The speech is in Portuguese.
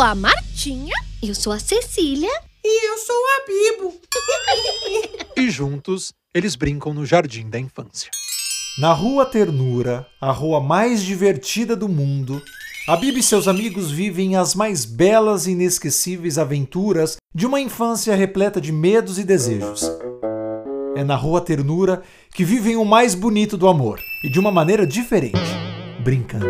Sou a Martinha. Eu sou a Cecília. E eu sou a Bibo. e juntos eles brincam no jardim da infância. Na Rua Ternura, a rua mais divertida do mundo, a Bibi e seus amigos vivem as mais belas e inesquecíveis aventuras de uma infância repleta de medos e desejos. É na Rua Ternura que vivem o mais bonito do amor e de uma maneira diferente, brincando.